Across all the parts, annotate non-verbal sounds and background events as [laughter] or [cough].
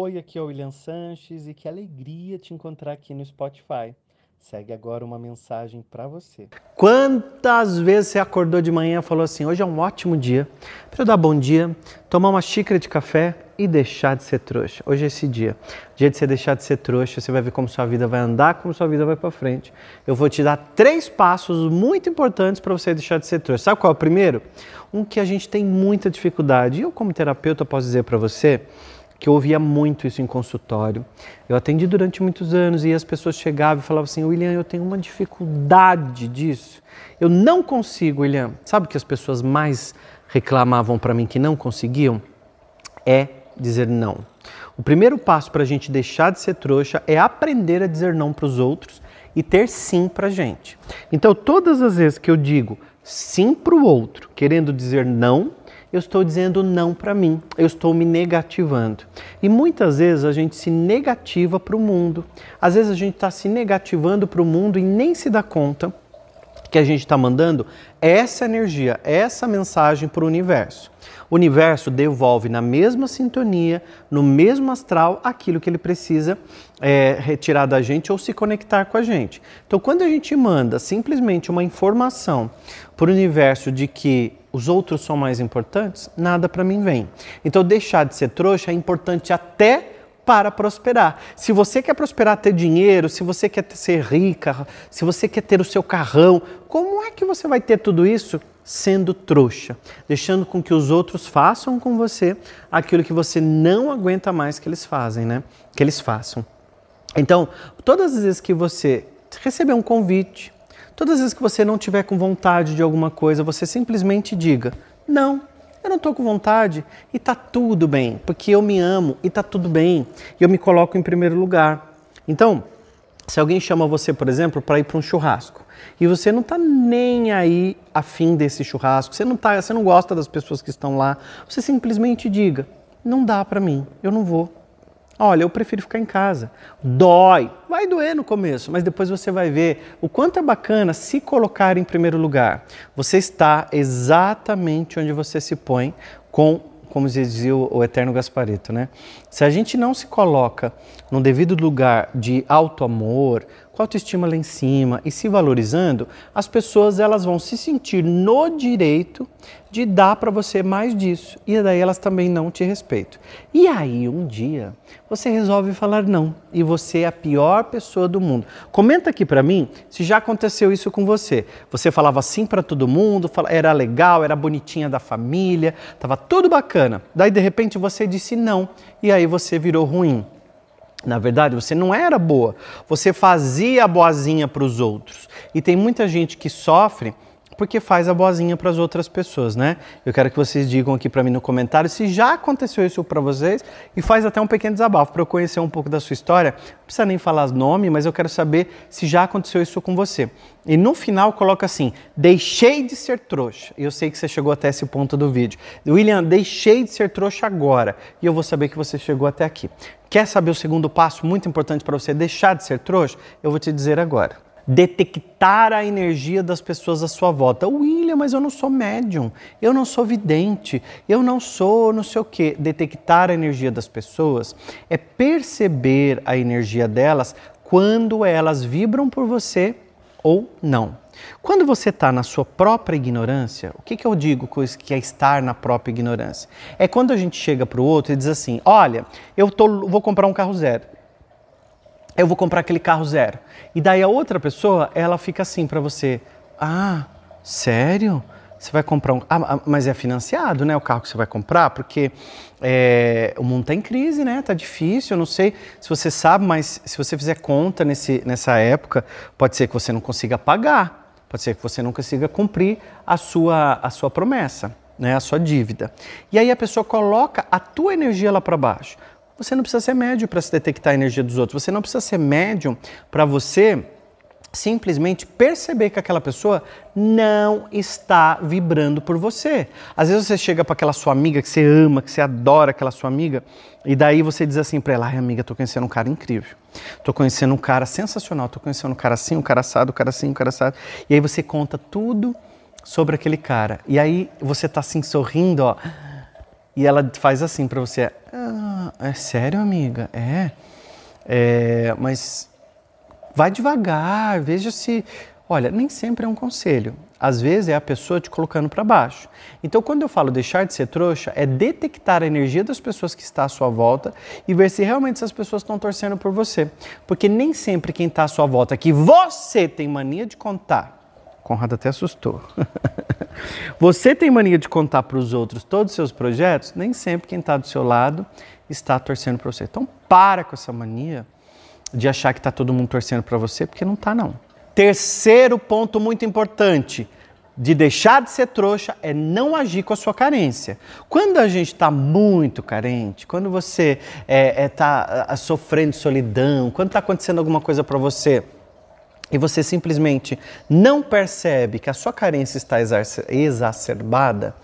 Oi, aqui é o William Sanches e que alegria te encontrar aqui no Spotify. Segue agora uma mensagem para você. Quantas vezes você acordou de manhã e falou assim: hoje é um ótimo dia para eu dar bom dia, tomar uma xícara de café e deixar de ser trouxa. Hoje é esse dia. Dia de você deixar de ser trouxa, você vai ver como sua vida vai andar, como sua vida vai para frente. Eu vou te dar três passos muito importantes para você deixar de ser trouxa. Sabe qual é o primeiro? Um que a gente tem muita dificuldade. E eu, como terapeuta, posso dizer para você que eu ouvia muito isso em consultório. Eu atendi durante muitos anos e as pessoas chegavam e falavam assim: William, eu tenho uma dificuldade disso. Eu não consigo, William. Sabe o que as pessoas mais reclamavam para mim que não conseguiam? É dizer não. O primeiro passo para a gente deixar de ser trouxa é aprender a dizer não para os outros e ter sim para a gente. Então, todas as vezes que eu digo sim para o outro, querendo dizer não, eu estou dizendo não para mim, eu estou me negativando. E muitas vezes a gente se negativa para o mundo. Às vezes a gente está se negativando para o mundo e nem se dá conta que a gente está mandando essa energia, essa mensagem para o universo. O universo devolve na mesma sintonia, no mesmo astral, aquilo que ele precisa é, retirar da gente ou se conectar com a gente. Então, quando a gente manda simplesmente uma informação para o universo de que os outros são mais importantes, nada para mim vem. Então, deixar de ser trouxa é importante até para prosperar. Se você quer prosperar, ter dinheiro, se você quer ser rica, se você quer ter o seu carrão, como é que você vai ter tudo isso sendo trouxa, deixando com que os outros façam com você aquilo que você não aguenta mais que eles fazem, né? Que eles façam. Então, todas as vezes que você receber um convite, todas as vezes que você não tiver com vontade de alguma coisa, você simplesmente diga: "Não, eu não estou com vontade e está tudo bem, porque eu me amo e está tudo bem. E eu me coloco em primeiro lugar. Então, se alguém chama você, por exemplo, para ir para um churrasco e você não está nem aí afim desse churrasco, você não, tá, você não gosta das pessoas que estão lá, você simplesmente diga: não dá para mim, eu não vou. Olha, eu prefiro ficar em casa. Dói, vai doer no começo, mas depois você vai ver o quanto é bacana se colocar em primeiro lugar. Você está exatamente onde você se põe com como dizia o, eterno Gasparito, né? Se a gente não se coloca no devido lugar de alto amor, com autoestima lá em cima e se valorizando, as pessoas elas vão se sentir no direito de dar para você mais disso e daí elas também não te respeitam. E aí um dia você resolve falar não e você é a pior pessoa do mundo. Comenta aqui para mim se já aconteceu isso com você. Você falava sim para todo mundo, era legal, era bonitinha da família, tava tudo bacana. Daí de repente você disse não e aí você virou ruim. Na verdade, você não era boa, você fazia a boazinha para os outros. E tem muita gente que sofre porque faz a boazinha para as outras pessoas, né? Eu quero que vocês digam aqui para mim no comentário se já aconteceu isso para vocês e faz até um pequeno desabafo para eu conhecer um pouco da sua história. Não precisa nem falar nome, mas eu quero saber se já aconteceu isso com você. E no final coloca assim: deixei de ser trouxa. Eu sei que você chegou até esse ponto do vídeo. William, deixei de ser trouxa agora. E eu vou saber que você chegou até aqui. Quer saber o segundo passo muito importante para você deixar de ser trouxa? Eu vou te dizer agora detectar a energia das pessoas à sua volta. William, mas eu não sou médium, eu não sou vidente, eu não sou não sei o quê. Detectar a energia das pessoas é perceber a energia delas quando elas vibram por você ou não. Quando você está na sua própria ignorância, o que, que eu digo que é estar na própria ignorância? É quando a gente chega para o outro e diz assim: Olha, eu tô, vou comprar um carro zero eu vou comprar aquele carro zero. E daí a outra pessoa, ela fica assim para você: Ah, sério? Você vai comprar um. Ah, ah, mas é financiado, né? O carro que você vai comprar, porque é, o mundo está em crise, né? Está difícil. Eu não sei se você sabe, mas se você fizer conta nesse, nessa época, pode ser que você não consiga pagar. Pode ser que você não consiga cumprir a sua, a sua promessa, né? a sua dívida. E aí a pessoa coloca a tua energia lá para baixo. Você não precisa ser médium para se detectar a energia dos outros. Você não precisa ser médium para você simplesmente perceber que aquela pessoa não está vibrando por você. Às vezes você chega para aquela sua amiga que você ama, que você adora aquela sua amiga, e daí você diz assim para ela: "Ai, amiga, tô conhecendo um cara incrível. Tô conhecendo um cara sensacional, tô conhecendo um cara assim, um cara assado, um cara assim, um cara assado". E aí você conta tudo sobre aquele cara. E aí você tá assim sorrindo, ó. E ela faz assim para você: ah, É sério, amiga? É. é mas vai devagar, veja se. Olha, nem sempre é um conselho. Às vezes é a pessoa te colocando para baixo. Então, quando eu falo deixar de ser trouxa, é detectar a energia das pessoas que está à sua volta e ver se realmente essas pessoas estão torcendo por você. Porque nem sempre quem está à sua volta, que você tem mania de contar, Conrado até assustou. [laughs] você tem mania de contar para os outros todos os seus projetos, nem sempre quem está do seu lado está torcendo para você. Então, para com essa mania de achar que está todo mundo torcendo para você, porque não está, não. Terceiro ponto muito importante de deixar de ser trouxa é não agir com a sua carência. Quando a gente está muito carente, quando você está é, é, tá, sofrendo solidão, quando está acontecendo alguma coisa para você e você simplesmente não percebe que a sua carência está exacerbada,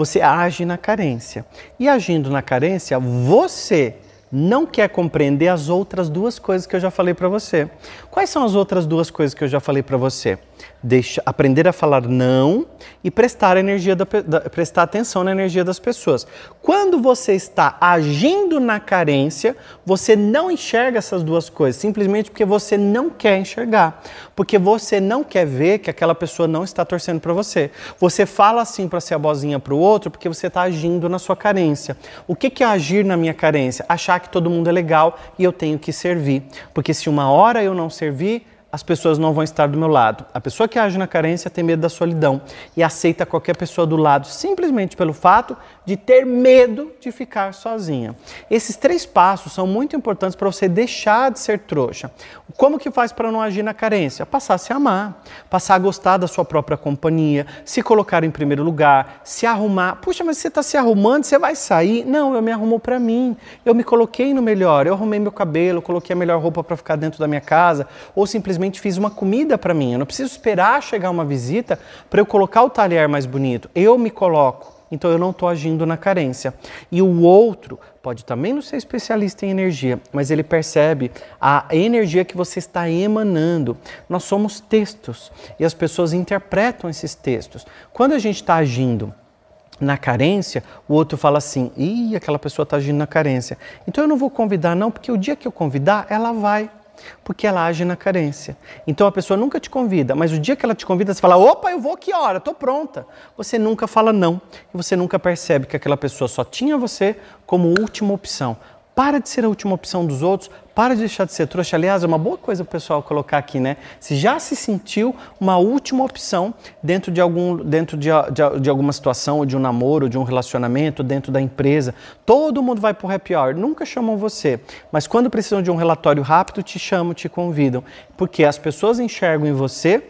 você age na carência. E agindo na carência, você não quer compreender as outras duas coisas que eu já falei para você. Quais são as outras duas coisas que eu já falei para você? Deixa, aprender a falar não e prestar, energia da, da, prestar atenção na energia das pessoas. Quando você está agindo na carência, você não enxerga essas duas coisas, simplesmente porque você não quer enxergar. Porque você não quer ver que aquela pessoa não está torcendo para você. Você fala assim para ser a bozinha para o outro porque você está agindo na sua carência. O que, que é agir na minha carência? Achar que todo mundo é legal e eu tenho que servir. Porque se uma hora eu não servir, as pessoas não vão estar do meu lado. A pessoa que age na carência tem medo da solidão e aceita qualquer pessoa do lado simplesmente pelo fato de ter medo de ficar sozinha. Esses três passos são muito importantes para você deixar de ser trouxa. Como que faz para não agir na carência? Passar a se amar, passar a gostar da sua própria companhia, se colocar em primeiro lugar, se arrumar. Puxa, mas você está se arrumando, você vai sair? Não, eu me arrumo para mim. Eu me coloquei no melhor. Eu arrumei meu cabelo, coloquei a melhor roupa para ficar dentro da minha casa, ou simplesmente fiz uma comida para mim. Eu não preciso esperar chegar uma visita para eu colocar o talher mais bonito. Eu me coloco então eu não estou agindo na carência. E o outro pode também não ser especialista em energia, mas ele percebe a energia que você está emanando. Nós somos textos e as pessoas interpretam esses textos. Quando a gente está agindo na carência, o outro fala assim: ih, aquela pessoa está agindo na carência. Então eu não vou convidar, não, porque o dia que eu convidar, ela vai porque ela age na carência. Então a pessoa nunca te convida, mas o dia que ela te convida, você fala: opa, eu vou que hora, estou pronta. Você nunca fala não e você nunca percebe que aquela pessoa só tinha você como última opção. Para de ser a última opção dos outros, para de deixar de ser trouxa. Aliás, é uma boa coisa o pessoal colocar aqui, né? Se já se sentiu uma última opção dentro de, algum, dentro de, de, de alguma situação, ou de um namoro, ou de um relacionamento, dentro da empresa, todo mundo vai para o happy hour. Nunca chamam você, mas quando precisam de um relatório rápido, te chamam, te convidam. Porque as pessoas enxergam em você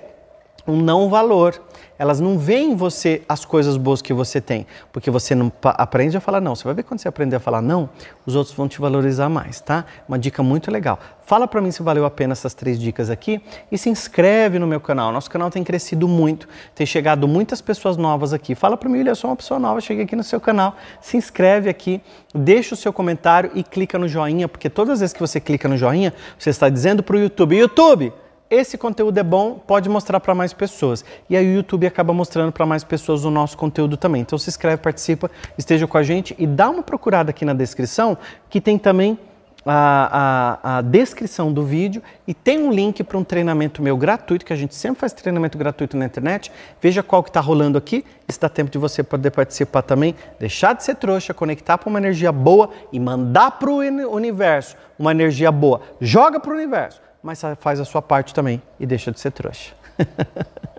um não valor elas não veem em você as coisas boas que você tem, porque você não aprende a falar não. Você vai ver quando você aprender a falar não, os outros vão te valorizar mais, tá? Uma dica muito legal. Fala para mim se valeu a pena essas três dicas aqui e se inscreve no meu canal. Nosso canal tem crescido muito, tem chegado muitas pessoas novas aqui. Fala para mim, eu sou uma pessoa nova, cheguei aqui no seu canal. Se inscreve aqui, deixa o seu comentário e clica no joinha, porque todas as vezes que você clica no joinha, você está dizendo para o YouTube, YouTube, esse conteúdo é bom, pode mostrar para mais pessoas. E aí o YouTube acaba mostrando para mais pessoas o nosso conteúdo também. Então se inscreve, participa, esteja com a gente e dá uma procurada aqui na descrição, que tem também a, a, a, descrição do vídeo e tem um link para um treinamento meu gratuito, que a gente sempre faz treinamento gratuito na internet. Veja qual que está rolando aqui, está tempo de você poder participar também, deixar de ser trouxa, conectar para uma energia boa e mandar para o universo uma energia boa. Joga para o universo mas faz a sua parte também e deixa de ser trouxa. [laughs]